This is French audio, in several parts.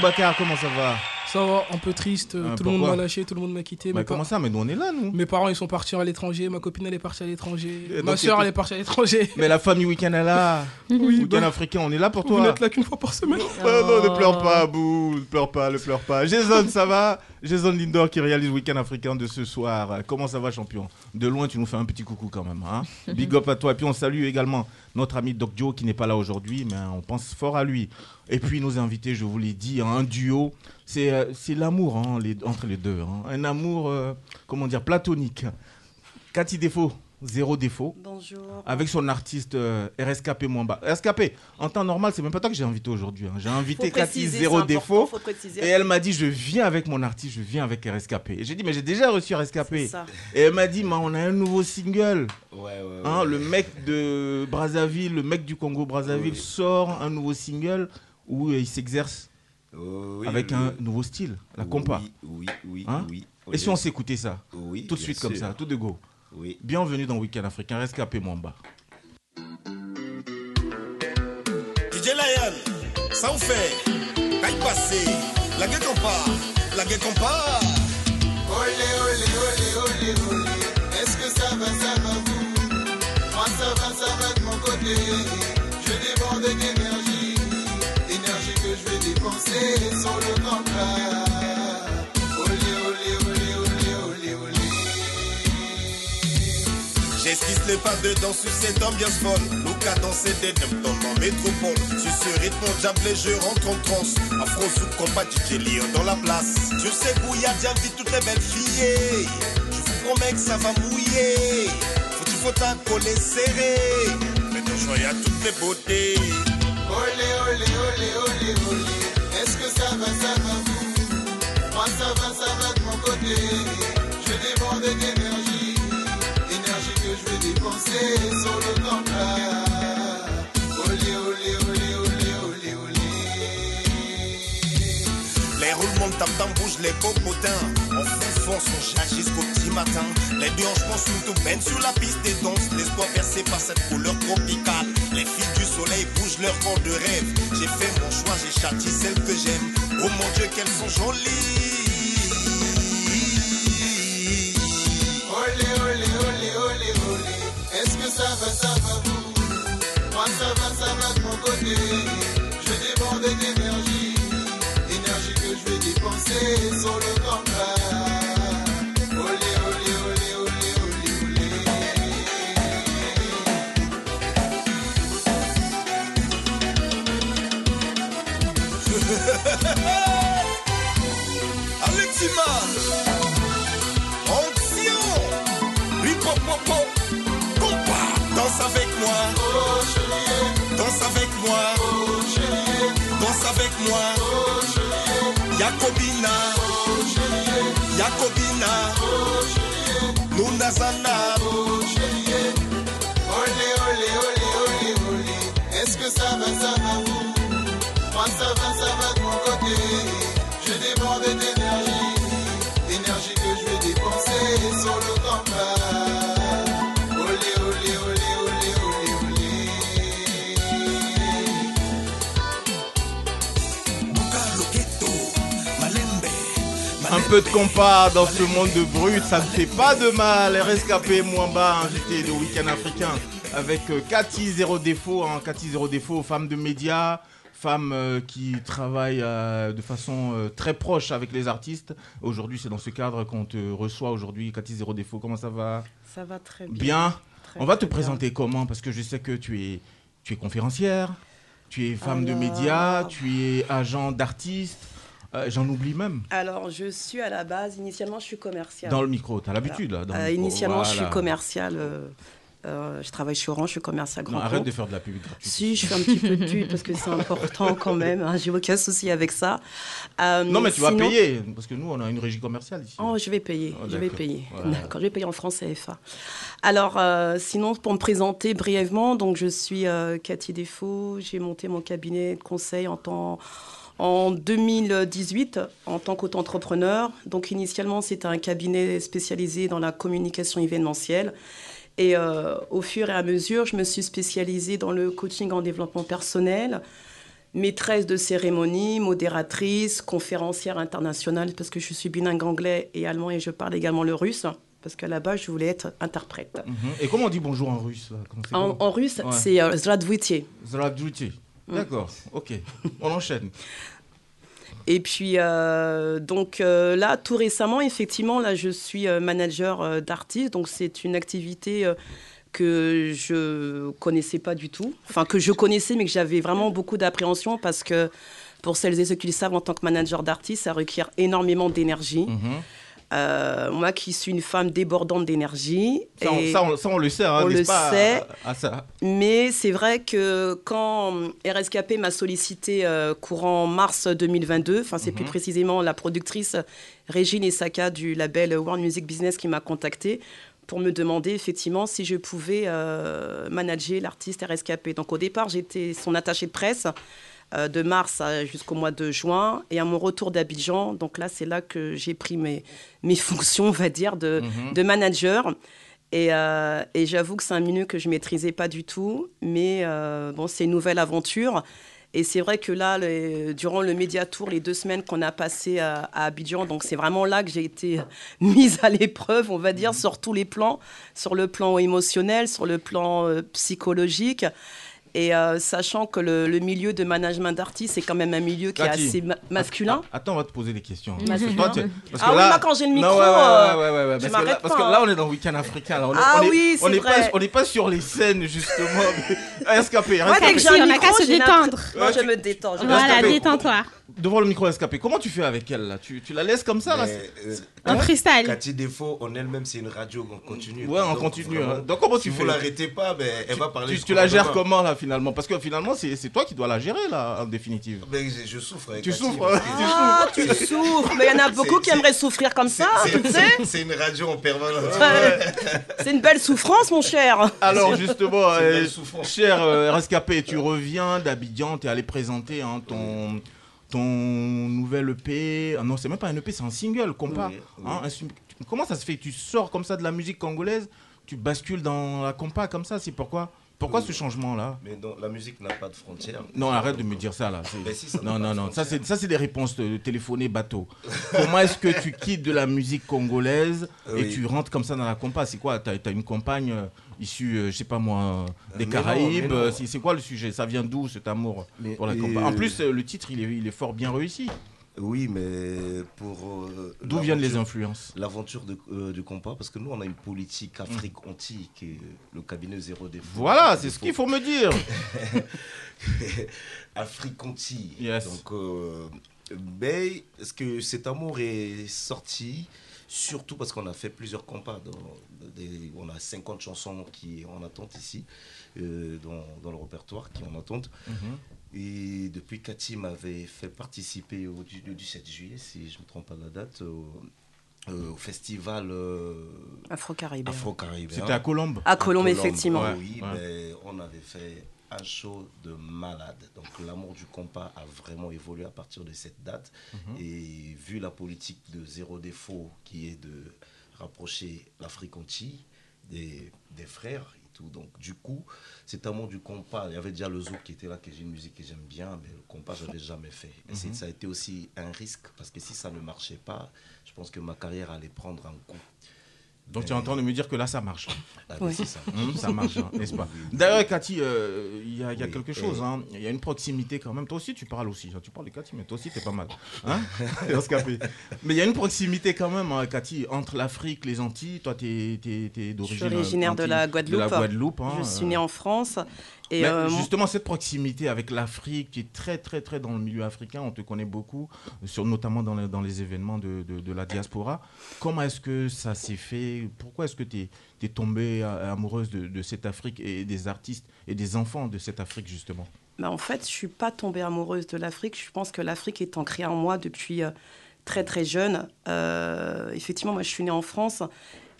Aboubacar, comment ça va Ça va, un peu triste. Ah, tout le monde m'a lâché, tout le monde m'a quitté. Mes, Comment ça Mais nous, on est là, nous. mes parents, ils sont partis à l'étranger. Ma copine, elle est partie à l'étranger. Ma soeur, elle est partie à l'étranger. Mais la famille week-end est là. Oui, Week-end bah, africain, on est là pour vous toi. n'êtes là qu'une fois par semaine. Ah non, ne pleure pas, Abou. Ne pleure pas, ne pleure pas. Jason, ça va Jason Lindor qui réalise Week-end africain de ce soir. Comment ça va, champion? De loin, tu nous fais un petit coucou quand même. Hein? Big up à toi. Et puis, on salue également notre ami Doc Joe qui n'est pas là aujourd'hui, mais on pense fort à lui. Et puis, nos invités, je vous l'ai dit, hein, un duo. C'est euh, c'est l'amour hein, entre les deux. hein. Un amour, euh, comment dire, platonique. Cathy Défaut, zéro défaut. Bonjour. Avec son artiste euh, RSKP Mwamba. RSKP, en temps normal, c'est même pas toi que j'ai invité aujourd'hui. hein. J'ai invité Faut Cathy préciser, Zéro Défaut. faut préciser. Et elle m'a dit, je viens avec mon artiste, je viens avec RSKP. Et j'ai dit, mais j'ai déjà reçu RSKP. ça. Et elle m'a dit, mais on a un nouveau single. Ouais, ouais, Hein, ouais. le mec de Brazzaville, le mec du Congo Brazzaville sort un nouveau single où euh, il s'exerce Oh, oui, avec oui, un nouveau style, la compa. Oui, oui, oui. Hein? oui, Et si on s'écoutait ça, Oui, tout de suite comme ça, tout de go. Oui. Bienvenue dans Week-end Africain, RSKP Mwamba. DJ Lion, ça vous fait Aïe passé, la gueule qu'on part, la gueule qu'on part. Olé, olé, olé, olé, olé. Est-ce que ça va, ça va vous? Moi ça va, ça va de mon côté. Je déborde d'énergie, énergie que je vais dépenser sur le contrat. J'esquisse le pas dedans sur cette ambiance folle. Luca danser des dum dans ma métropole. Sur ce rythme diable, je rentre en transe. Afro sous combat DJ Léon dans la place. Sur ces bouillards, j'invite toutes les belles filles. Je vous promets que ça va mouiller. Faut il faut un collet serré. Maintenant, je à toutes les beautés. Olé, olé, olé, olé, olé. Est-ce que ça va, ça va? Vous Moi ça va, ça va de mon côté. Les popotins. On fout fond son chat jusqu'au petit matin. Les déhanchements sont tout baignent sur la piste des danses. L'espoir versé par cette couleur tropicale. Les filles du soleil bougent leur corps de rêve. J'ai fait mon choix, j'ai châti celles que j'aime. Oh mon Dieu, qu'elles sont jolies. Olé, olé. Ça va vous Moi ça va, ça va de mon côté. Je déborde d'énergie, énergie que je vais dépenser sur le contrat. Olé, olé, olé, olé, olé, olé. Alexima. Onction. Danse avec moi. Danse avec moi. Danse avec moi. Yakobina. Yakobina. Nunazana. Olé, olé, olé, olé, olé. Est-ce que ça va, ça va? Peu de compas dans ce monde de brut, ça ne fait pas de mal. RSKP Mwamba, invité de Week-end africain, avec euh, Cathy Zéro Défaut, hein, Cathy Zéro Défaut, femme de médias, femme euh, qui travaille euh, de façon euh, très proche avec les artistes. Aujourd'hui, c'est dans ce cadre qu'on te reçoit aujourd'hui, Cathy Zéro Défaut. Comment ça va? Ça va très bien. Bien? Très, On va te bien. présenter comment? Parce que je sais que tu es, tu es conférencière, tu es femme de médias, tu es agent d'artistes. Euh, J'en oublie même. Alors, je suis à la base, initialement, je suis commerciale. Dans le micro, tu as l'habitude là. dans le Euh, micro. initialement, je suis commerciale euh, je travaille chez Orange, je suis commercial grand Non, arrête de faire de la pub. Si, je fais un petit peu de pub parce que c'est important quand même. hein, J'ai aucun souci avec ça. Euh, Non, mais tu vas payer, parce que nous, on a une régie commerciale ici. Oh, je vais payer, Oh, je vais payer. Voilà. D'accord, je vais payer en France CFA. Alors, euh, sinon, pour me présenter brièvement, donc je suis Cathy Défaut. J'ai monté mon cabinet de conseil en temps. En 2018, en tant qu'auto-entrepreneur. Donc, initialement, c'était un cabinet spécialisé dans la communication événementielle. Et euh, au fur et à mesure, je me suis spécialisée dans le coaching en développement personnel, maîtresse de cérémonie, modératrice, conférencière internationale, parce que je suis bilingue anglais et allemand et je parle également le russe, parce qu'à la base, je voulais être interprète. Mhm. Et comment on dit bonjour en russe? En, russe, Ouais. c'est euh, Zdravstvuyte. D'accord, ok. On enchaîne. Et puis, euh, donc euh, là, tout récemment, effectivement, là, je suis euh, manager euh, d'artistes. Donc, c'est une activité que je connaissais pas du tout. Enfin, que je connaissais, mais que j'avais vraiment beaucoup d'appréhension parce que, pour celles et ceux qui le savent, en tant que manager d'artistes, ça requiert énormément d'énergie. Mhm. Euh, moi qui suis une femme débordante d'énergie. Ça, on, et- ça, on- ça, on le sait, hein, on le pas sait. Ça. Mais c'est vrai que quand RSKP m'a sollicité euh, courant mars 2022, enfin c'est plus précisément la productrice Régine Esaka du label World Music Business qui m'a contacté pour me demander effectivement si je pouvais euh, manager l'artiste RSKP. Donc au départ j'étais son attachée de presse euh, de mars jusqu'au mois de juin et à mon retour d'Abidjan, donc là c'est là que j'ai pris mes, mes fonctions on va dire de, de manager. Et, euh, et j'avoue que c'est un milieu que je maîtrisais pas du tout, mais euh, bon, c'est une nouvelle aventure. Et c'est vrai que là, les- durant le Mediatour, les deux semaines qu'on a passées à, à Abidjan, donc c'est vraiment là que j'ai été mise à l'épreuve, on va dire, sur tous les plans, sur le plan émotionnel, sur le plan euh, psychologique. Et euh, sachant que le, le milieu de management d'artistes, c'est quand même un milieu qui Cathy. est assez ma- masculin. Attends, on va te poser des questions. Masculin. Toi, tu- parce Ah oui, moi, quand j'ai le Non, micro, ouais, ouais, euh, ouais, ouais, ouais, je parce, que là, m'arrête parce que hein. là, on est dans Week-end africain. Là. On est, Ah on est- oui, c'est pas, vrai. on n'est pas sur les scènes, justement. SKP, Moi, dès que j'ai on a micro, qu'à se détendre. Moi, je me détends. je me Voilà, détends-toi. Devant le micro SKP, comment tu fais avec elle là? Tu, tu la laisses comme ça là Mais, euh, En freestyle. Cathy Défaut, en elle-même, c'est une radio en continu. Ouais, on Donc, continue. vraiment, hein. Donc comment tu si fais vous l'arrêtez pas, ben, elle va parler. tu, tu la gères comment là finalement? Parce que finalement, c'est toi qui dois la gérer là, en définitive. Mais je, je souffre avec Tu Cathy, souffres, hein. Ah, tu souffres. Mais il y en a beaucoup qui aimeraient souffrir comme ça, c'est- tu sais. c'est- une radio en permanence. C'est une belle souffrance, mon cher. Alors justement, euh, cher euh, RSKP, tu reviens d'Abidjan, tu es allé présenter hein, ton, ton nouvel EP. Ah non, c'est même pas un EP, c'est un single, compas. Oui, oui. Hein, un comment ça se fait? Tu sors comme ça de la musique congolaise, tu bascules dans la compas comme ça, c'est pourquoi Pourquoi ce changement-là? Mais non, la musique n'a pas de frontières. non, arrête de me dire ça là. c'est- Mais si, ça non, non, non. Ça, c'est, des réponses de téléphoner bateau. Comment est-ce que tu quittes de la musique congolaise et Oui. tu rentres comme ça dans la compas C'est quoi T'as, t'as une compagne euh, issue, euh, je sais pas moi, euh, des mais non, Caraïbes euh, c'est, quoi le sujet? Ça vient d'où cet amour Mais- pour la et- En plus, euh, le titre, il est, il est fort bien réussi. Oui, mais pour. euh, D'où viennent les influences? L'aventure de- euh, du compas, parce que nous, on a une politique Afrique-Antilles, qui est le cabinet zéro défaut. Voilà, c'est ce qu'il faut me dire. Afrique-Antilles. Yes. Donc, euh, mais est-ce que cet amour est sorti surtout parce qu'on a fait plusieurs compas. Dans, des- on a 50 chansons qui sont en attente ici, euh, dans, dans le répertoire, qui sont en attente. Mhm. Et depuis, Cathy m'avait fait participer au, du, du 7 juillet, si je ne me trompe pas de la date, au, euh, au festival euh, Afro-Caribéen. afro-caribéen. C'était à Colombe. À Colombe, Colombe, effectivement. Ouais. Oui, ouais. mais on avait fait un show de malade. Donc l'amour du compas a vraiment évolué à partir de cette date. Mhm. Et vu la politique de zéro défaut qui est de rapprocher l'Afrique Antilles des, des frères et tout. Donc du coup, cet amour du compas, il y avait déjà le zouk qui était là, que j'ai une musique que j'aime bien, mais le compas, je n'avais jamais fait. Et Mhm. ça a été aussi un risque, parce que si ça ne marchait pas, je pense que ma carrière allait prendre un coup. Donc tu es en train de me dire que là, ça marche. Ah, mais Oui. c'est ça. Hum, ça marche, hein, n'est-ce pas? D'ailleurs, Cathy, euh, il y a, il y a Oui, quelque chose. hein. Il y a une proximité quand même. Toi aussi, tu parles aussi. Tu parles de Cathy, mais toi aussi, t'es pas mal. Hein? Mais il y a une proximité quand même, hein, Cathy, entre l'Afrique, les Antilles. Toi, tu es, d'origine. Je suis originaire de la Guadeloupe. De la Guadeloupe. hein, Je suis euh. née en France. Et Mais euh, justement, cette proximité avec l'Afrique, qui est très, très, très dans le milieu africain, on te connaît beaucoup, sur, notamment dans les, dans les événements de, de- de la diaspora. Comment est-ce que ça s'est fait? Pourquoi est-ce que tu es, tombée a- amoureuse de, de cette Afrique et des artistes et des enfants de cette Afrique, justement? Bah, en fait, je suis pas tombée amoureuse de l'Afrique. Je pense que l'Afrique est ancrée en moi depuis euh, très très jeune. Euh, effectivement, moi, je suis née en France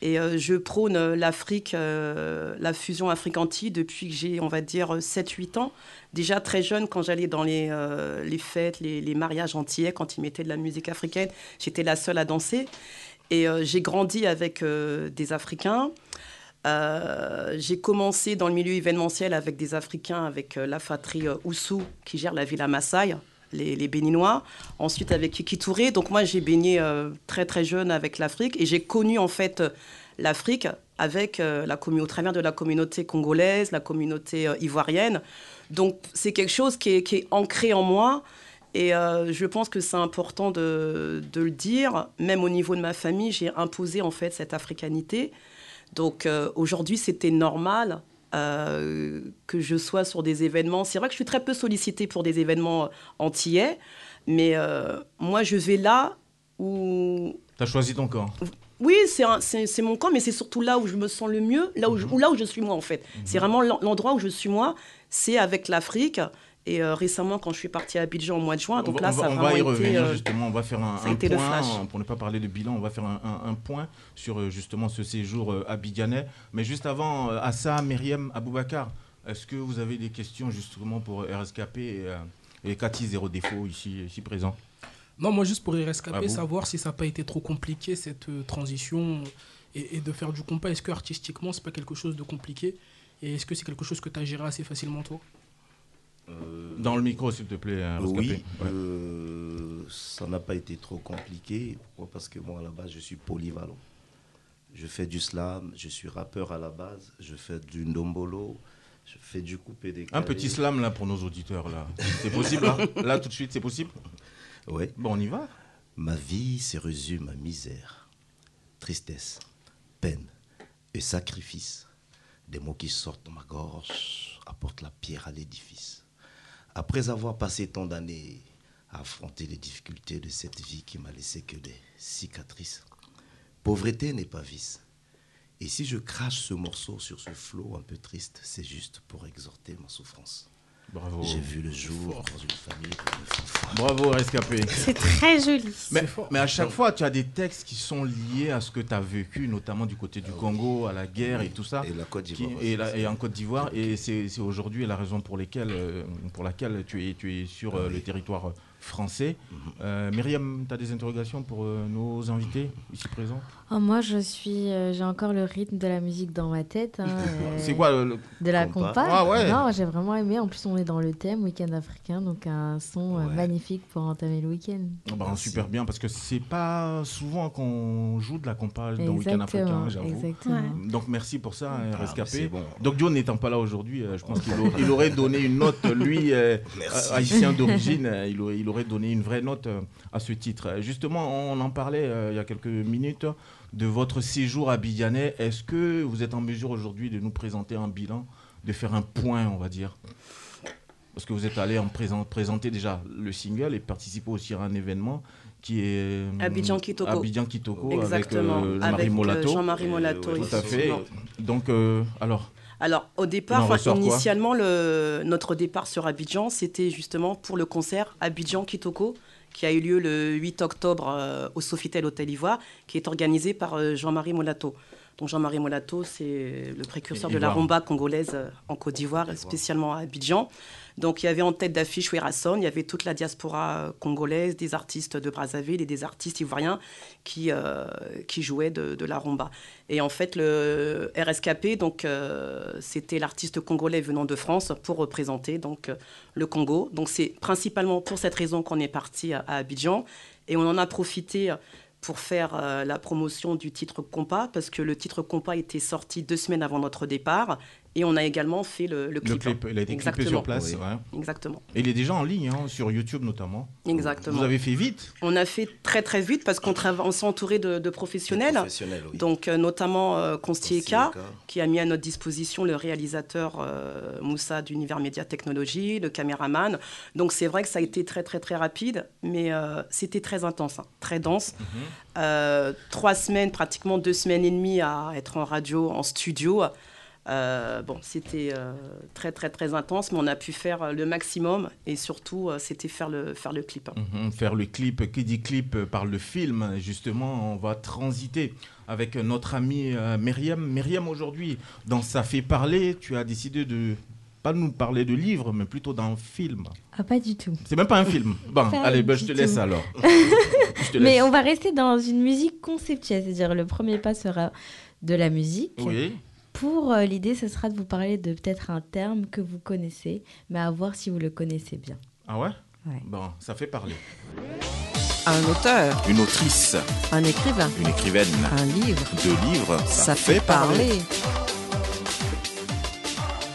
et euh, je prône euh, l'Afrique, euh, la fusion Afrique-Antilles depuis que j'ai, on va dire, 7-8 ans. Déjà très jeune, quand j'allais dans les, les fêtes, les, les mariages antillais, quand ils mettaient de la musique africaine, j'étais la seule à danser. Et j'ai grandi avec des Africains. J'ai commencé dans le milieu événementiel avec des Africains, avec euh, la fatrie euh, Oussou qui gère la villa Maasai, les, Béninois. Ensuite avec Kiki Touré. Donc moi j'ai baigné euh, très très jeune avec l'Afrique et j'ai connu en fait euh, l'Afrique avec euh, la au travers de la communauté congolaise, la communauté ivoirienne. Donc c'est quelque chose qui est, ancré en moi. Et je pense que c'est important de, de le dire. Même au niveau de ma famille, j'ai imposé en fait cette africanité. Donc aujourd'hui, c'était normal euh, que je sois sur des événements. C'est vrai que je suis très peu sollicitée pour des événements euh, antillais, mais euh, moi, je vais là où... Tu as choisi ton camp. Oui, c'est mon camp, mais c'est surtout là où je me sens le mieux, là où je, ou là où je suis moi, en fait. C'est vraiment l'en- l'endroit où je suis moi, c'est avec l'Afrique. Et euh, récemment, quand je suis partie à Abidjan au mois de juin, donc on là, va, ça a on vraiment va y été, revenir euh, justement, on va faire un, été point, pour ne pas parler de bilan, on va faire un, un- un point sur euh, justement ce séjour abidjanais. Mais juste avant, Assa, Myriam, Aboubacar, est-ce que vous avez des questions justement pour RSKP et, et Cathy Zéro Défaut ici, ici présent? Non, moi juste pour vous. savoir si ça n'a pas été trop compliqué cette transition et, et de faire du compas. Est-ce que artistiquement, c'est pas quelque chose de compliqué? Et est-ce que c'est quelque chose que tu as géré assez facilement toi? Dans le micro, s'il te plaît, RSKP. Oui, Ouais. euh, ça n'a pas été trop compliqué. Pourquoi? Parce que moi, à la base, je suis polyvalent. Je fais du slam, je suis rappeur à la base, je fais du ndombolo, je fais du coupé des Un petit slam là pour nos auditeurs là. C'est possible là Là tout de suite, c'est possible? Oui. Bon, on y va? Ma vie se résume à misère, tristesse, peine et sacrifice. Des mots qui sortent de ma gorge apportent la pierre à l'édifice. Après avoir passé tant d'années à affronter les difficultés de cette vie qui m'a laissé que des cicatrices, pauvreté n'est pas vice. Et si je crache ce morceau sur ce flot un peu triste, c'est juste pour exhorter ma souffrance. Bravo. J'ai vu le jour dans une famille comme une fanfare. Bravo RSKP. C'est très joli. Mais, mais à chaque fois, tu as des textes qui sont liés à ce que tu as vécu, notamment du côté du Congo, à la guerre et tout ça. Et la Côte qui- d'Ivoire. et, aussi. la- et en Côte d'Ivoire. Et c'est c'est aujourd'hui la raison pour, lesquelles, euh, pour laquelle tu es, tu es sur euh, le territoire euh, français. Euh, Myriam, tu as des interrogations pour euh, nos invités ici présents? Oh, moi, je suis, euh, j'ai encore le rythme de la musique dans ma tête. hein, euh, C'est quoi le, le- De la Compas. compas. Ah ouais. Non, j'ai vraiment aimé. En plus, on est dans le thème week-end africain, donc un son Ouais. magnifique pour entamer le week-end. Ah bah, super bien parce que c'est pas souvent qu'on joue de la compa dans Week-end Exactement. africain, j'avoue. exactement. Donc merci pour ça, hein, Ah, c'est bon. Donc Joe n'étant pas là aujourd'hui, euh, je pense qu'il au- il aurait donné une note, lui, haïtien d'origine, il, aurait, il aurait donné une vraie note euh, à ce titre. Justement, on en parlait euh, il y a quelques minutes de votre séjour à Abidjanais. Est-ce que vous êtes en mesure aujourd'hui de nous présenter un bilan, de faire un point, on va dire? Parce que vous êtes allé en présent- présenter déjà le single et participer aussi à un événement qui est euh, Abidjan Kitoko. Abidjan Kitoko Exactement. avec euh, Jean-Marie Molato. Jean-Marie Et, Molato, ouais, Tout à fait. Donc, euh, alors, Alors, au départ, enfin, initialement, le, notre départ sur Abidjan, c'était justement pour le concert Abidjan Kitoko, qui a eu lieu le 8 octobre euh, au Sofitel Hôtel Ivoire, qui est organisé par euh, Jean-Marie Molato. Donc Jean-Marie Molato, c'est le précurseur de la rumba congolaise euh, en Côte d'Ivoire, spécialement à Abidjan. Donc il y avait en tête d'affiche Werrason, il y avait toute la diaspora euh, congolaise, des artistes de Brazzaville et des artistes ivoiriens qui, euh, qui jouaient de, de la rumba. Et en fait, le RSKP, donc euh, c'était l'artiste congolais venant de France pour représenter donc euh, le Congo. Donc c'est principalement pour cette raison qu'on est parti à, à Abidjan et on en a profité pour faire euh, la promotion du titre Compas parce que le titre Compas était sorti deux semaines avant notre départ Et on a également fait le, le Le clip. clip, il a été clippé sur place. Oui. ouais. Exactement. Et il est déjà en ligne, hein, sur YouTube notamment. Exactement. Vous avez fait vite On a fait très très vite parce qu'on s'est entouré de, de professionnels. Professionnel, oui. Donc euh, notamment euh, Constieka, qui a mis à notre disposition le réalisateur euh, Moussa d'Univers Média Technologie, le caméraman. Donc c'est vrai que ça a été très très très rapide, mais euh, c'était très intense, hein, très dense. Euh, trois semaines, pratiquement deux semaines et demie à être en radio, en studio. Euh, bon, c'était euh, très très très intense, mais on a pu faire le maximum et surtout euh, c'était faire le faire le clip. Mhm, Faire le clip, qui dit clip euh, parle de film. Justement, on va transiter avec notre amie euh, Myriam. Myriam, aujourd'hui, dans Ça fait parler, tu as décidé de pas nous parler de livres, mais plutôt d'un film. Ah, pas du tout. C'est même pas un film. Bon, Pas allez, bah, je te laisse tout. alors. Je te Mais laisse. on va rester dans une musique conceptuelle, c'est-à-dire le premier pas sera de la musique. Oui. Pour euh, l'idée, ce sera de vous parler de peut-être un terme que vous connaissez, mais à voir si vous le connaissez bien. Ah ouais? Ouais. Bon, ça fait parler. Un auteur, Une autrice, un écrivain, une écrivaine, un livre, deux livres, ça, fait parler.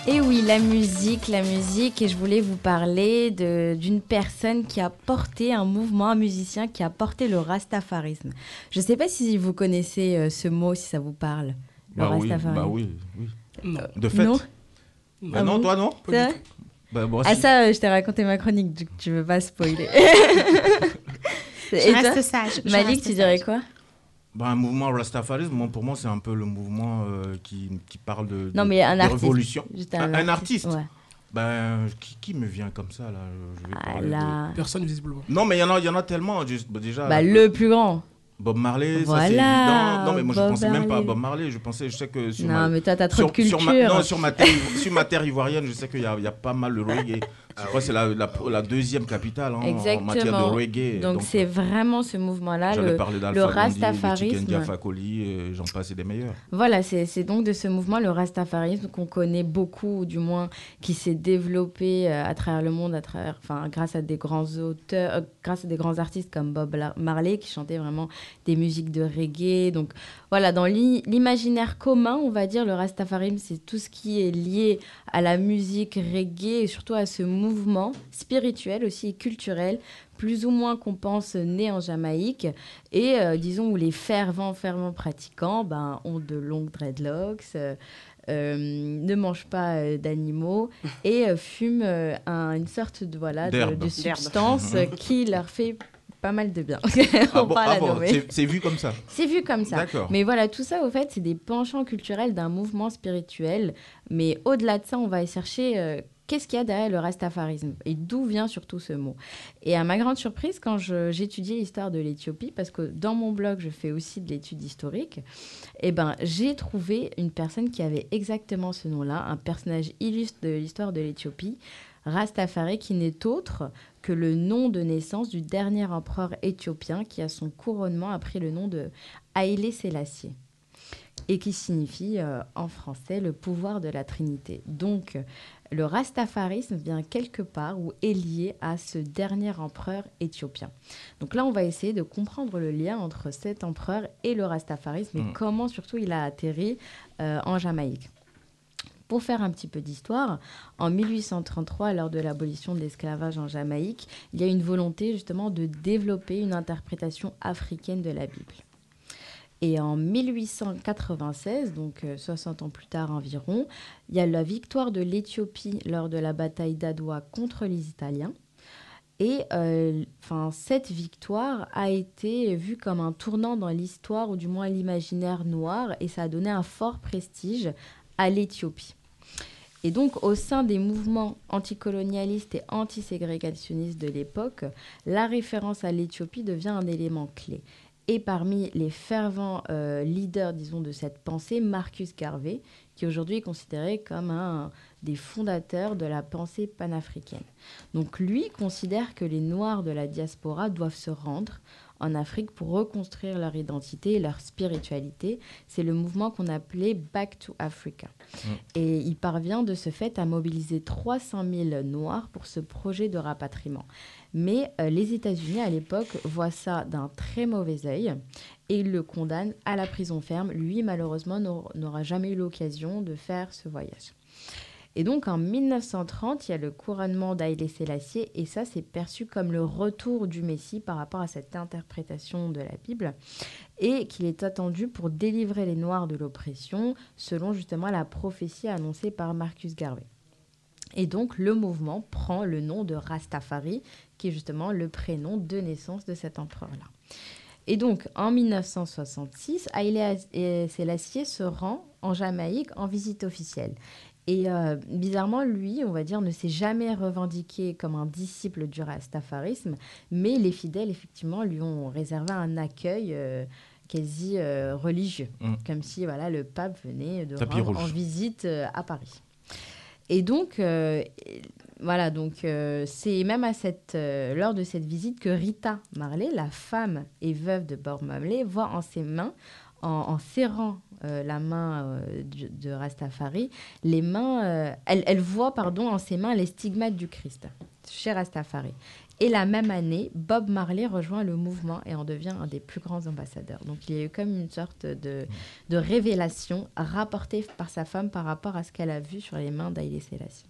Et oui, la musique, la musique, et je voulais vous parler de- d'une personne qui a porté un mouvement, un musicien qui a porté le rastafarisme. Je ne sais pas si vous connaissez euh, ce mot, si ça vous parle. Le Bah oui, bah oui, oui. Non. De fait. Non Bah Ah non, toi non vrai Bah, moi, Ah ça, euh, je t'ai raconté ma chronique, coup, tu veux pas spoiler. Je Et toi, reste sage. je Malik, reste tu dirais sage. quoi Bah, un mouvement rastafarisme, moi, pour moi, c'est un peu le mouvement euh, qui, qui parle de, Non, de- mais un de artiste. révolution. Juste un, un artiste Ouais. Ben, qui, qui me vient comme ça, là je vais Ah de-. Personne visiblement. Non, mais il y, en a- il y en a tellement. juste- bah, déjà, Bah, le plus grand. Bob Marley, ça c'est Voilà, évident. Non, mais moi, je Bob pensais même pas à. Bob Marley. Je pensais, je sais que sur Non, ma... mais toi, t'as trop sur, de sur ma- non, sur ma, terre, ivo- sur ma terre ivoirienne, je sais qu'il y, a- il y a pas mal de reggae. Ah je crois que c'est la, la, la deuxième capitale hein, en matière de reggae. Donc c'est vraiment ce mouvement-là, le, le rastafarisme. Euh, j'en passe et des meilleurs. Voilà, c'est donc de ce mouvement, le rastafarisme, qu'on connaît beaucoup, ou du moins qui s'est développé euh, à travers le monde, à travers, enfin, grâce à des grands auteurs, euh, grâce à des grands artistes comme Bob Marley, qui chantaient vraiment des musiques de reggae. Donc voilà, dans l'i- l'imaginaire commun, on va dire, le rastafarisme, c'est tout ce qui est lié à la musique reggae et surtout à ce mouvement spirituel aussi et culturel plus ou moins qu'on pense né en Jamaïque. Et euh, disons où les fervents fervents pratiquants ben, ont de longues dreadlocks euh, euh, ne mangent pas euh, d'animaux et euh, fument euh, un- une sorte de voilà de, de substance qui leur fait pas mal de bien. Ah bon, ah bon, c'est- vu comme ça. C'est vu comme ça. D'accord. Mais voilà, tout ça, au fait, c'est des penchants culturels d'un mouvement spirituel. Mais au-delà de ça, on va aller chercher euh, qu'est-ce qu'il y a derrière le rastafarisme et d'où vient surtout ce mot. Et à ma grande surprise, quand j'étudiais l'histoire de l'Éthiopie, parce que dans mon blog, je fais aussi de l'étude historique, eh ben, j'ai trouvé une personne qui avait exactement ce nom-là, un personnage illustre de l'histoire de l'Éthiopie, Rastafari, qui n'est autre que le nom de naissance du dernier empereur éthiopien qui, à son couronnement, a pris le nom de Haïlé Sélassié et qui signifie euh, en français le pouvoir de la Trinité. Donc, le rastafarisme vient quelque part ou est lié à ce dernier empereur éthiopien. Donc là, on va essayer de comprendre le lien entre cet empereur et le rastafarisme et Mm. comment surtout il a atterri euh, en Jamaïque. Pour faire un petit peu d'histoire, en 1833, lors de l'abolition de l'esclavage en Jamaïque, il y a une volonté justement de développer une interprétation africaine de la Bible. Et en 1896, donc euh, 60 ans plus tard environ, il y a la victoire de l'Éthiopie lors de la bataille d'Adwa contre les Italiens. Et euh, enfin, cette victoire a été vue comme un tournant dans l'histoire, ou du moins l'imaginaire noir, et ça a donné un fort prestige à l'Éthiopie. Et donc, au sein des mouvements anticolonialistes et antiségrégationnistes de l'époque, la référence à l'Éthiopie devient un élément clé. Et parmi les fervents euh, leaders, disons, de cette pensée, Marcus Garvey, qui aujourd'hui est considéré comme un des fondateurs de la pensée panafricaine. Donc lui considère que les Noirs de la diaspora doivent se rendre en Afrique pour reconstruire leur identité et leur spiritualité. C'est le mouvement qu'on appelait Back to Africa. Et il parvient de ce fait à mobiliser 300 000 Noirs pour ce projet de rapatriement. Mais euh, les États-Unis, à l'époque, voient ça d'un très mauvais œil et ils le condamnent à la prison ferme. Lui, malheureusement, n'aura jamais eu l'occasion de faire ce voyage. Et donc en 1930, il y a le couronnement d'Haïlé Sélassié et ça c'est perçu comme le retour du Messie par rapport à cette interprétation de la Bible et qu'il est attendu pour délivrer les Noirs de l'oppression selon justement la prophétie annoncée par Marcus Garvey. Et donc le mouvement prend le nom de Rastafari qui est justement le prénom de naissance de cet empereur-là. Et donc, en 1966, Haïlé Sélassié se rend en Jamaïque en visite officielle. Et euh, bizarrement, lui, on va dire, ne s'est jamais revendiqué comme un disciple du rastafarisme, mais les fidèles, effectivement, lui ont réservé un accueil euh, quasi euh, religieux, Mm. comme si voilà, le pape venait de Tapis rendre en rouge. visite euh, à Paris. Et donc, voilà, donc c'est même à cette, lors de cette visite que Rita Marley, la femme et veuve de Bob Marley, voit en ses mains, en, serrant euh, la main euh, de Rastafari, les mains, euh, elle, voit pardon en ses mains les stigmates du Christ chez Rastafari. Et la même année, Bob Marley rejoint le mouvement et en devient un des plus grands ambassadeurs. Donc il y a eu comme une sorte de, révélation rapportée par sa femme par rapport à ce qu'elle a vu sur les mains d'Haïlé Sélassié.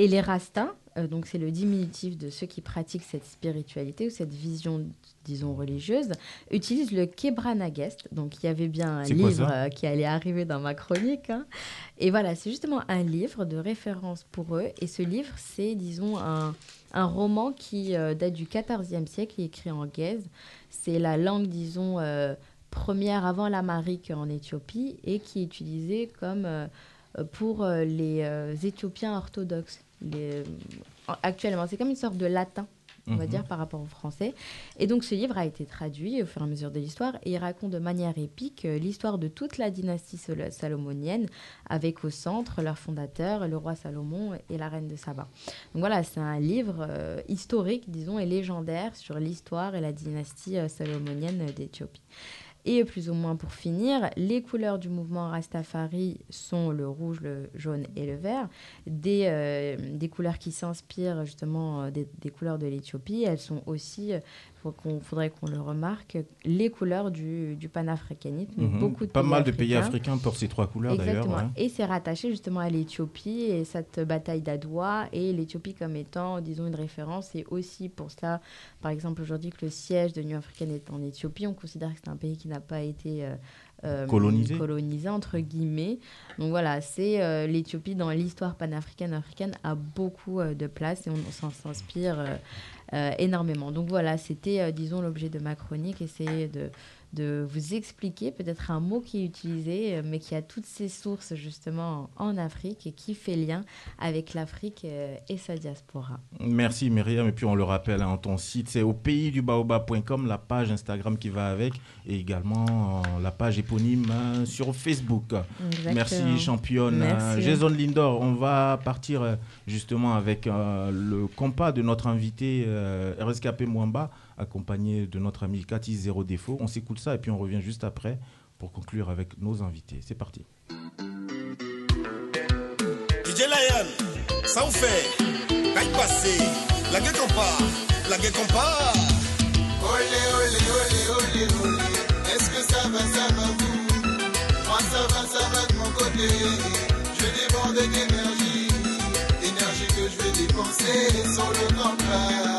Et les Rastas, euh, donc c'est le diminutif de ceux qui pratiquent cette spiritualité ou cette vision, disons, religieuse, utilisent le Kebranagest. Donc il y avait bien un livre euh, qui allait arriver dans ma chronique. hein. Et voilà, c'est justement un livre de référence pour eux. Et ce livre, c'est, disons, un, un roman qui euh, date du XIVe siècle, est écrit en gaze. C'est la langue, disons, euh, première avant l'amharique en Éthiopie et qui est utilisée comme euh, pour les Éthiopiens orthodoxes. Les- actuellement, c'est comme une sorte de latin. On va Mhm. dire par rapport au français. Et donc ce livre a été traduit au fur et à mesure de l'histoire et il raconte de manière épique euh, l'histoire de toute la dynastie salomonienne avec au centre leur fondateur, le roi Salomon et la reine de Saba. Donc voilà, c'est un livre euh, historique, disons, et légendaire sur l'histoire et la dynastie euh, salomonienne d'Éthiopie. Et plus ou moins pour finir, les couleurs du mouvement Rastafari sont le rouge, le jaune et le vert. Des, euh, couleurs qui s'inspirent justement euh, des, des couleurs de l'Éthiopie. Elles sont aussi, il faudrait qu'on le remarque, les couleurs du, du panafricanisme. Mhm. Beaucoup de Pas pays mal de pays africains. portent ces trois couleurs d'ailleurs. Ouais. Et c'est rattaché justement à l'Éthiopie et cette bataille d'Adwa et l'Éthiopie comme étant, disons, une référence. Et aussi pour cela, par exemple, aujourd'hui que le siège de l'Union africaine est en Éthiopie, on considère que c'est un pays qui n'a pas été euh, euh, Colonisé. colonisé, entre guillemets. Donc voilà, c'est euh, l'Éthiopie dans l'histoire panafricaine africaine a beaucoup euh, de place et on s'en s'inspire énormément. Donc voilà, c'était, euh, disons, l'objet de ma chronique, essayer de, de vous expliquer peut-être un mot qui est utilisé, euh, mais qui a toutes ses sources justement en Afrique et qui fait lien avec l'Afrique euh, et sa diaspora. Merci Myriam. Et puis on le rappelle, hein, ton site c'est au pays du baobab.com, la page Instagram qui va avec et également euh, la page éponyme euh, sur Facebook. Exactement. Merci championne. Merci. Jason Lindor, on va partir justement avec euh, le compas de notre invité RSKP Mwamba, accompagné de notre ami Cathy Zéro Défaut. On s'écoute ça et puis on revient juste après pour conclure avec nos invités. C'est parti. DJ Lion, ça vous fait Caille passé, la gueule qu'on part, la gueule qu'on part. Olé, olé, olé, olé, olé. Est-ce que ça va, ça va vous? Moi ça va, ça va de mon côté. Je déborde d'énergie, énergie que je vais dépenser sur le campement.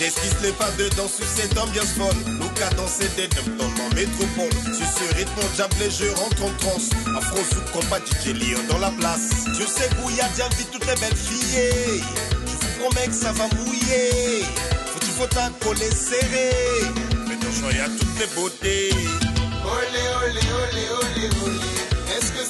J'esquisse les pas dedans sur cette ambiance folle. Nous cadencer des dans métropole. Sur ce rythme, les jeux rentre en transe. Afro sous combat, DJ Léon dans la place. Sur ces bouillades, j'invite toutes les belles filles. Je vous promets que ça va mouiller. Faut tu faut coller serré. Choix, y a toutes les beautés. Olé, olé, olé, olé, olé. Est-ce que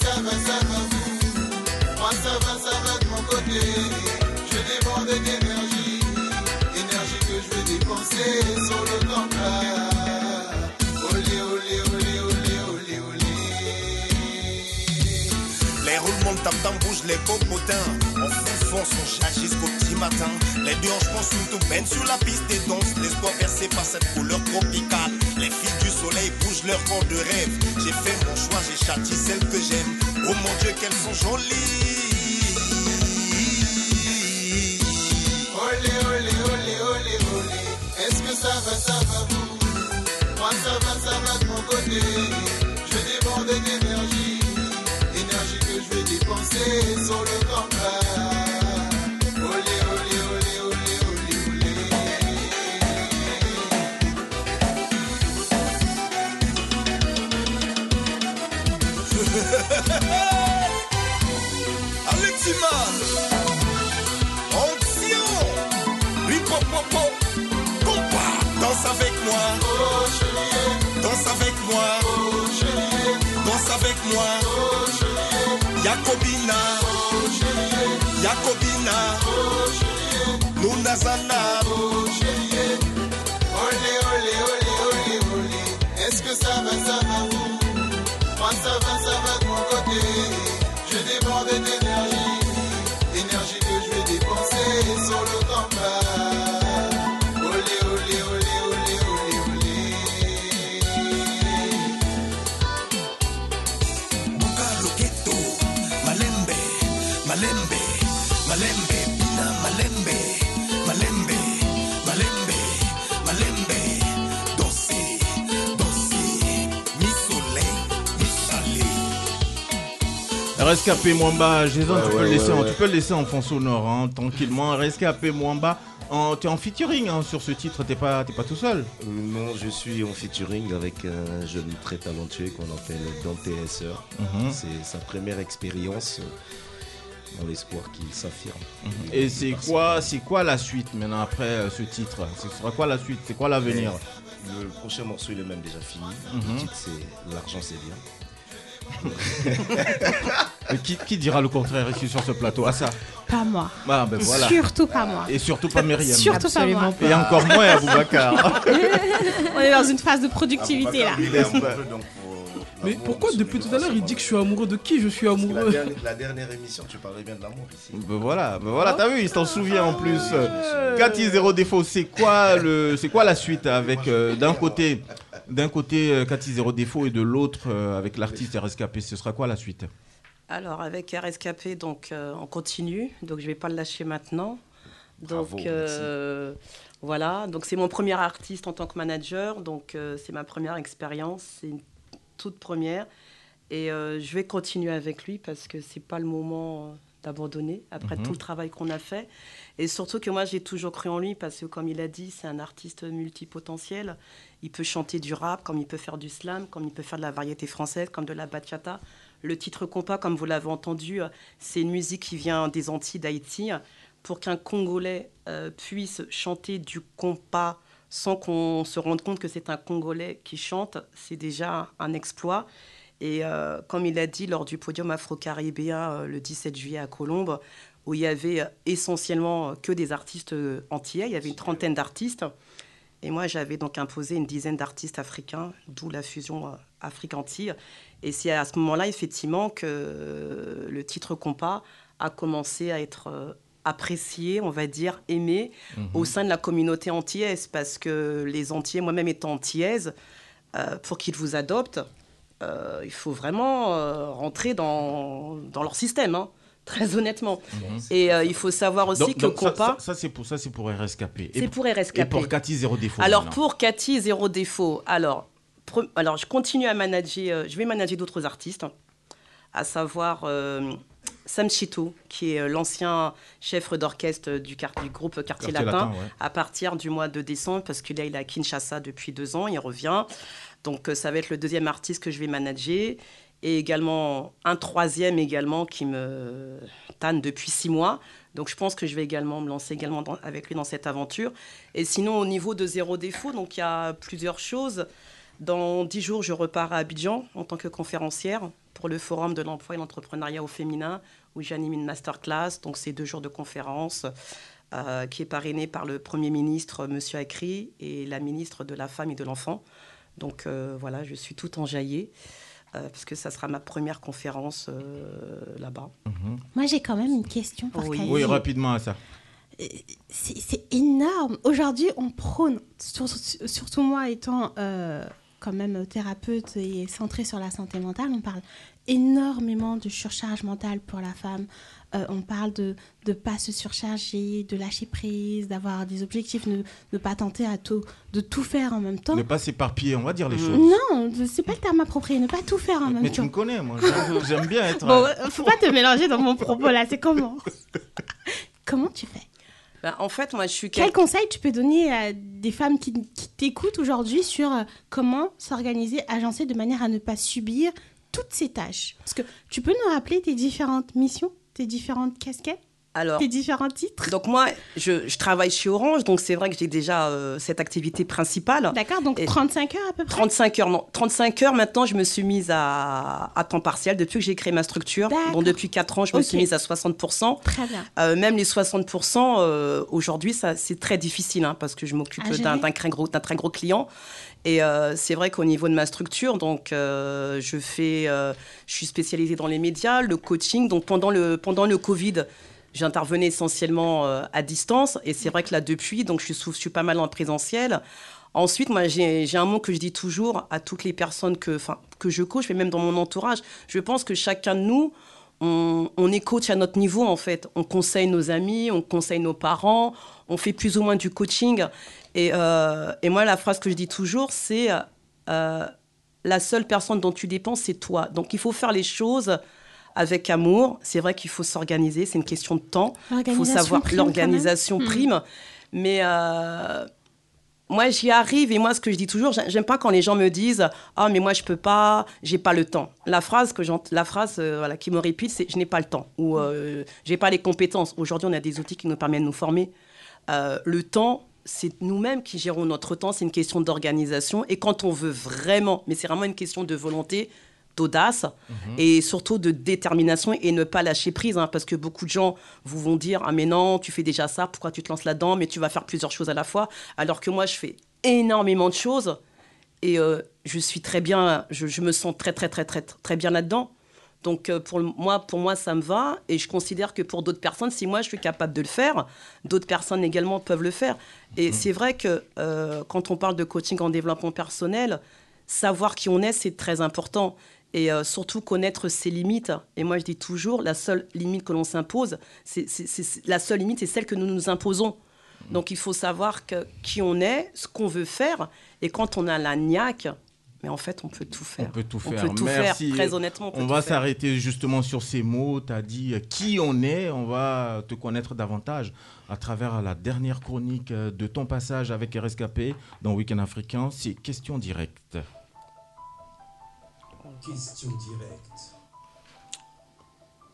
De tam-tam bougent les popotins. On fout fond son chat jusqu'au petit matin. Les deux hanches pensent une tout peine sur la piste et dansent. L'espoir percé par cette couleur tropicale. Les filles du soleil bougent leur corps de rêve. J'ai fait mon choix, j'ai châti celles que j'aime. Oh mon Dieu, qu'elles sont jolies. Olé, olé, olé, olé, olé. Est-ce que ça va, ça va vous? Moi ça va, ça va de mon côté. Je déborde d'énergie, vais dépenser sur le combat. Olé, olé, olé, olé, olé, olé. Alexima Onction Ripopopo Compa Danse avec moi. Danse avec moi. Danse avec moi Yakobina Yakobina Nunazana Olé, olé, olé, olé, olé. Est-ce que ça va, ça va vous Moi ça va, ça va de mon côté. Je déborde d'énergie, Rescapé Mwamba, Jason, Ouais, tu, peux ouais, le laisser, ouais, tu peux le laisser en fond sonore, hein, tranquillement. Rescapé Mwamba, en, tu es en featuring hein, sur ce titre, t'es pas, pas tout seul. Non, je suis en featuring avec un jeune très talentueux qu'on appelle Dante Esser. Mhm. C'est sa première expérience dans l'espoir qu'il s'affirme. Et c'est quoi, c'est quoi la suite maintenant après euh, ce titre? Ce sera quoi la suite? C'est quoi l'avenir? Le prochain morceau, il est même déjà fini. Mhm. Le titre, c'est L'argent, c'est bien. Qui, qui dira le contraire ici sur ce plateau À ça Pas moi. Ah, ben voilà. Surtout pas moi. Et surtout pas Myriam. Surtout pas moi. Et encore moins Aboubacar. On est dans une phase de productivité là. Mais pourquoi depuis tout à l'heure il dit que je suis amoureux de qui je suis La amoureux dernière, la dernière émission, tu parlais bien de l'amour ici. Ben voilà, ben voilà, t'as vu, il s'en souvient en plus. Cathy Zéro Défaut, c'est quoi le, c'est quoi la suite avec euh, d'un côté, d'un côté euh, Cathy Zéro Défaut et de l'autre euh, avec l'artiste RSKP, ce sera quoi la suite? Alors avec RSKP, donc euh, on continue, donc je vais pas le lâcher maintenant. Donc Bravo, euh, voilà, donc c'est mon premier artiste en tant que manager, donc euh, c'est ma première expérience, c'est une toute première, et euh, je vais continuer avec lui parce que c'est pas le moment d'abandonner après Mhm. tout le travail qu'on a fait, et surtout que moi j'ai toujours cru en lui parce que comme il a dit, c'est un artiste multipotentiel. Il peut chanter du rap, comme il peut faire du slam, comme il peut faire de la variété française, comme de la bachata. Le titre compas, comme vous l'avez entendu, euh, c'est une musique qui vient des Antilles d'Haïti. Pour qu'un Congolais euh, puisse chanter du compas sans qu'on se rende compte que c'est un Congolais qui chante, c'est déjà un exploit. Et euh, comme il a dit lors du podium afro-caribéen le 17 juillet à Colombes, où il y avait essentiellement que des artistes antillais, il y avait une trentaine d'artistes. Et moi, j'avais donc imposé une dizaine d'artistes africains, d'où la fusion euh, Afrique-Antilles. Et c'est à ce moment-là, effectivement, que euh, le titre compas a commencé à être euh, apprécié, on va dire, aimé Mhm. au sein de la communauté antillaise. Parce que les Antillais, moi-même étant antillaise, euh, pour qu'ils vous adoptent, euh, il faut vraiment euh, rentrer dans, dans leur système, hein, très honnêtement. Et euh, il faut savoir aussi Donc- que donc ça- compas... ça, ça, c'est pour ça, c'est pour RSKP. C'est pour RSKP. Et pour Cathy Zéro Défaut. Alors maintenant. pour Cathy, zéro défaut. Alors, pre- alors je continue à manager, euh, je vais manager d'autres artistes, à savoir euh, Sam Chito, qui est l'ancien chef d'orchestre du, groupe Quartier, Quartier Latin, Latin, ouais. à partir du mois de décembre, parce qu'il est il est à Kinshasa depuis deux ans, il revient. Donc ça va être le deuxième artiste que je vais manager. Et également un troisième également qui me tanne depuis six mois. Donc je pense que je vais également me lancer également avec lui dans cette aventure. Et sinon au niveau de zéro défaut, donc il y a plusieurs choses. Dans dix jours, je repars à Abidjan en tant que conférencière pour le Forum de l'emploi et l'entrepreneuriat au féminin, où j'anime une masterclass. Donc c'est deux jours de conférence euh, qui est parrainée par le Premier ministre, Monsieur Akri, et la ministre de la Femme et de l'Enfant. Donc euh, voilà, je suis tout enjaillée, euh, parce que ça sera ma première conférence euh, là-bas. Moi, j'ai quand même une question pour Oui. Oui, rapidement à ça. C'est c'est énorme. Aujourd'hui, on prône, sur- sur- surtout moi étant euh, quand même thérapeute et centrée sur la santé mentale, on parle énormément de surcharge mentale pour la femme, euh, on parle de ne pas se surcharger, de lâcher prise, d'avoir des objectifs, ne, ne pas tenter à tout, de tout faire en même temps. Ne pas s'éparpiller, on va dire les choses. Non, c'est pas le terme approprié, ne pas tout faire en même Mais temps. tu me connais, moi. j'aime- bien être. Bon, euh, faut pas te mélanger dans mon propos là, c'est comment? Comment tu fais? Ben, en fait, moi, je suis Quel quel- conseil tu peux donner à des femmes qui, qui t'écoutent aujourd'hui sur euh, comment s'organiser, agencer de manière à ne pas subir toutes ces tâches? Parce que tu peux nous rappeler tes différentes missions, tes différentes casquettes, Alors, tes différents titres? donc moi, je, je travaille chez Orange, donc c'est vrai que j'ai déjà euh, cette activité principale. D'accord, donc Et 35 heures à peu près? 35 heures, non. 35 heures, maintenant, je me suis mise à, à temps partiel depuis que j'ai créé ma structure. Donc, depuis 4 ans, je me suis mise à 60%. Très bien. Euh, même les 60%, euh, aujourd'hui, ça, c'est très difficile hein, parce que je m'occupe À d'un, gérer. d'un très gros, d'un très gros client. Et euh, c'est vrai qu'au niveau de ma structure, donc, euh, euh, je suis spécialisée dans les médias, le coaching. Donc, pendant le, pendant le Covid, j'intervenais essentiellement à distance. Et c'est vrai que là, depuis, donc, je, suis, pas mal en présentiel. Ensuite, moi, j'ai un mot que je dis toujours à toutes les personnes que, que je coach, mais même dans mon entourage. Je pense que chacun de nous, on, on est coach à notre niveau, en fait. On conseille nos amis, on conseille nos parents, on fait plus ou moins du coaching. Et, euh, et moi, la phrase que je dis toujours, c'est euh, la seule personne dont tu dépends, c'est toi. Donc, il faut faire les choses avec amour. C'est vrai qu'il faut s'organiser, c'est une question de temps. Il faut savoir l'organisation. Hmm. prime. Mais euh, moi, j'y arrive et moi, ce que je dis toujours, j'ai- j'aime pas quand les gens me disent Ah, mais moi, je peux pas, j'ai pas le temps. La phrase, que la phrase euh, voilà, qui me répète, c'est Je n'ai pas le temps ou euh, J'ai pas les compétences. Aujourd'hui, on a des outils qui nous permettent de nous former. Euh, le temps, c'est nous-mêmes qui gérons notre temps, c'est une question d'organisation. Et quand on veut vraiment, mais c'est vraiment une question de volonté, d'audace et surtout de détermination et ne pas lâcher prise. hein, parce que beaucoup de gens vous vont dire Ah, mais non, tu fais déjà ça, pourquoi tu te lances là-dedans Mais tu vas faire plusieurs choses à la fois. Alors que moi, je fais énormément de choses et euh, je suis très bien, je, je me sens très, très, très, très, très bien là-dedans. Donc euh, pour moi, pour moi, ça me va et je considère que pour d'autres personnes, si moi je suis capable de le faire, d'autres personnes également peuvent le faire. Et c'est vrai que euh, quand on parle de coaching en développement personnel, savoir qui on est, c'est très important. Et euh, surtout connaître ses limites. Et moi, je dis toujours, la seule limite que l'on s'impose, c'est, la seule limite, c'est celle que nous nous imposons. Donc il faut savoir que, qui on est, ce qu'on veut faire. Et quand on a la niaque, mais en fait, on peut tout faire. On peut tout On faire. peut tout Merci. faire. Très honnêtement, on peut On va s'arrêter justement sur ces mots. Tu as dit euh, qui on est. On va te connaître davantage à travers la dernière chronique euh, de ton passage avec RSKP dans Week-end Africain. C'est question directe. Question directe.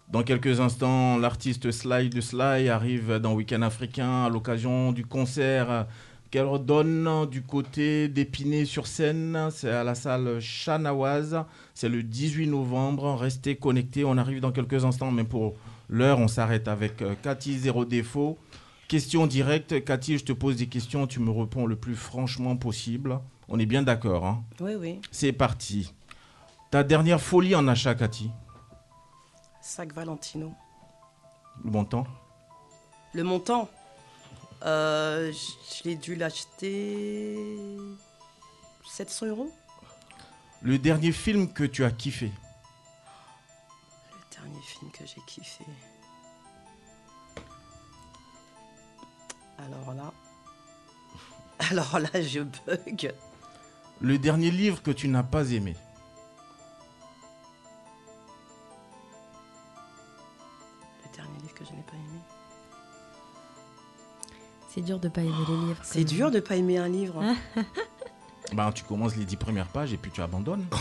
Dans quelques instants, l'artiste Sly de Sly arrive dans Week-end Africain à l'occasion du concert qu'elle redonne du côté d'Épinay sur scène. C'est à la salle Chanawaz. C'est le 18 novembre. Restez connectés. On arrive dans quelques instants, mais pour l'heure, on s'arrête avec euh, Cathy Zéro Défaut. Question directe. Cathy, je te pose des questions. Tu me réponds le plus franchement possible. On est bien d'accord. hein? Oui, oui. C'est parti. Ta dernière folie en achat, Cathy? Sac Valentino. Le montant? Le montant, euh, je je l'ai dû l'acheter 700 euros. Le dernier film que tu as kiffé Le dernier film que j'ai kiffé. Alors là, alors là, je bug. Le dernier livre que tu n'as pas aimé Le dernier livre que je n'ai pas aimé. C'est dur de pas aimer les livres. C'est dur de pas aimer un livre. ben, Tu commences les dix premières pages et puis tu abandonnes.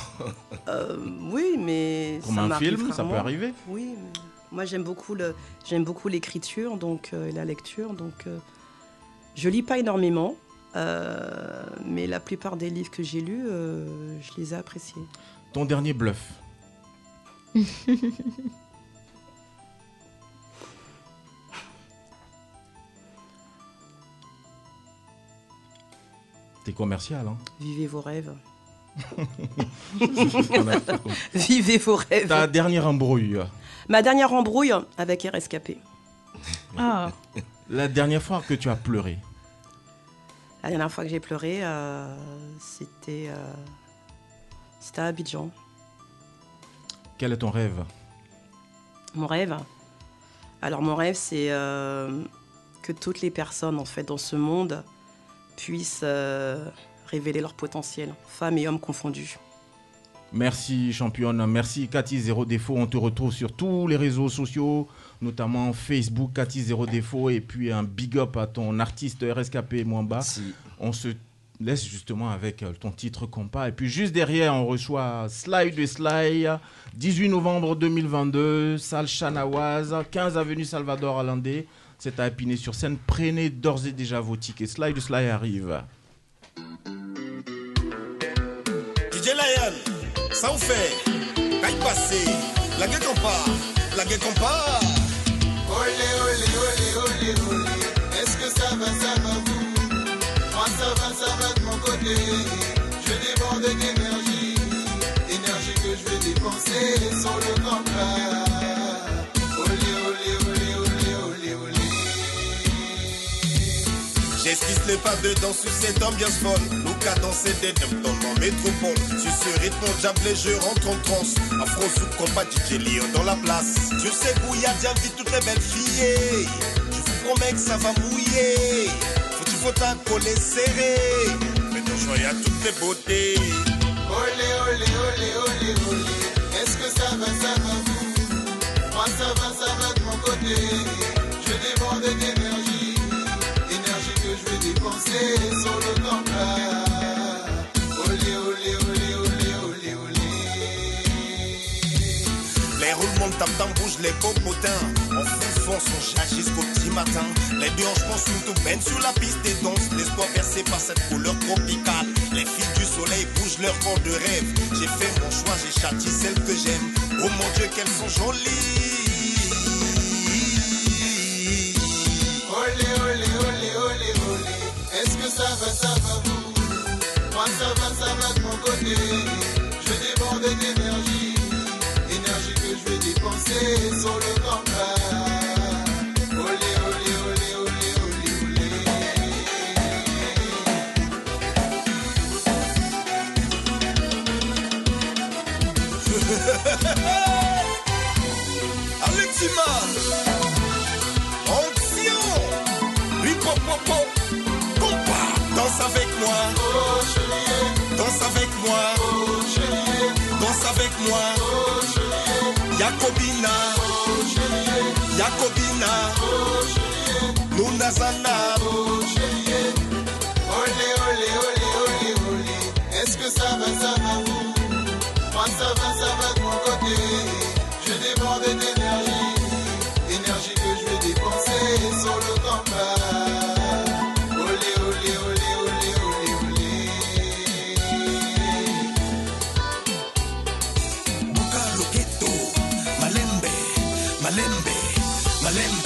Euh, oui, mais Comme ça un film, ça peut arriver. Oui, mais moi j'aime beaucoup le, j'aime beaucoup l'écriture, donc euh, et la lecture, donc euh, je lis pas énormément, euh, mais la plupart des livres que j'ai lus, euh, je les ai appréciés. Ton dernier bluff T'es commercial, hein Vivez vos rêves. Vivez vos rêves. Ta dernière embrouille Ma dernière embrouille avec RSKP. Ah. La dernière fois que tu as pleuré La dernière fois que j'ai pleuré, euh, c'était, euh, c'était à Abidjan. Quel est ton rêve? Mon rêve, Alors mon rêve, c'est euh, que toutes les personnes en fait dans ce monde puissent euh, révéler leur potentiel, femmes et hommes confondus. Merci championne, merci Cathy Zéro Défaut. On te retrouve sur tous les réseaux sociaux, notamment Facebook Cathy Zéro Défaut et puis un big up à ton artiste RSKP Mwamba. On se laisse justement avec euh, ton titre compas. Et puis juste derrière, on reçoit Sly de Sly, 18 novembre 2022, salle Chanawaz, 15 avenue Salvador Allende. C'est à Épinay sur scène. Prenez d'ores et déjà vos tickets. Sly de Sly arrive. DJ Lion, ça vous fait Caille passé, la gueule qu'on part, la gueule qu'on part. Olé, olé, olé, olé, olé. Est-ce que ça va, ça va vous? Moi ça va, ça va de mon côté. Je déborde d'énergie, énergie que je vais dépenser sur le campement. J'esquisse les pas dedans sur cette ambiance folle. Nous cadencer des dom dans métropole. Sur ce rythme, les jeux rentre en transe. Afro sous combat, DJ Léon dans la place. Sur ces bouillards, j'invite toutes les belles filles. Je vous promets que ça va mouiller. Faut tu faut coller serré. Mais ton joie à toutes les beautés. Olé, olé, olé, olé, olé. Est-ce que ça va, ça va vous? Moi ça va, ça va de mon côté. Olé, olé. Les roulements de tam-tam bougent les popotins. On fout fond son chat jusqu'au petit matin. Les deux hanches pensent une tout baigne sur la piste et dansent. L'espoir percé par cette couleur tropicale. Les filles du soleil bougent leur corps de rêve. J'ai fait mon choix, j'ai châti celles que j'aime. Oh mon Dieu, qu'elles sont jolies. Olé, olé, olé, olé, olé. Est-ce que ça va, ça va vous? Moi ça va, ça va de mon côté. Je déborde d'énergie, énergie que je vais dépenser sur le campement. Olé, olé, olé, olé, olé, olé. Alexima Danse avec moi. Danse avec moi. Danse avec moi. Yakobina. Yakobina. Nunazana. Olé, olé, olé, olé, olé. Est-ce que ça va, ça va? Vous Moi ça va, ça va de mon côté. Je déborde d'énergie, énergie que je vais dépenser sur le campement. Valencia.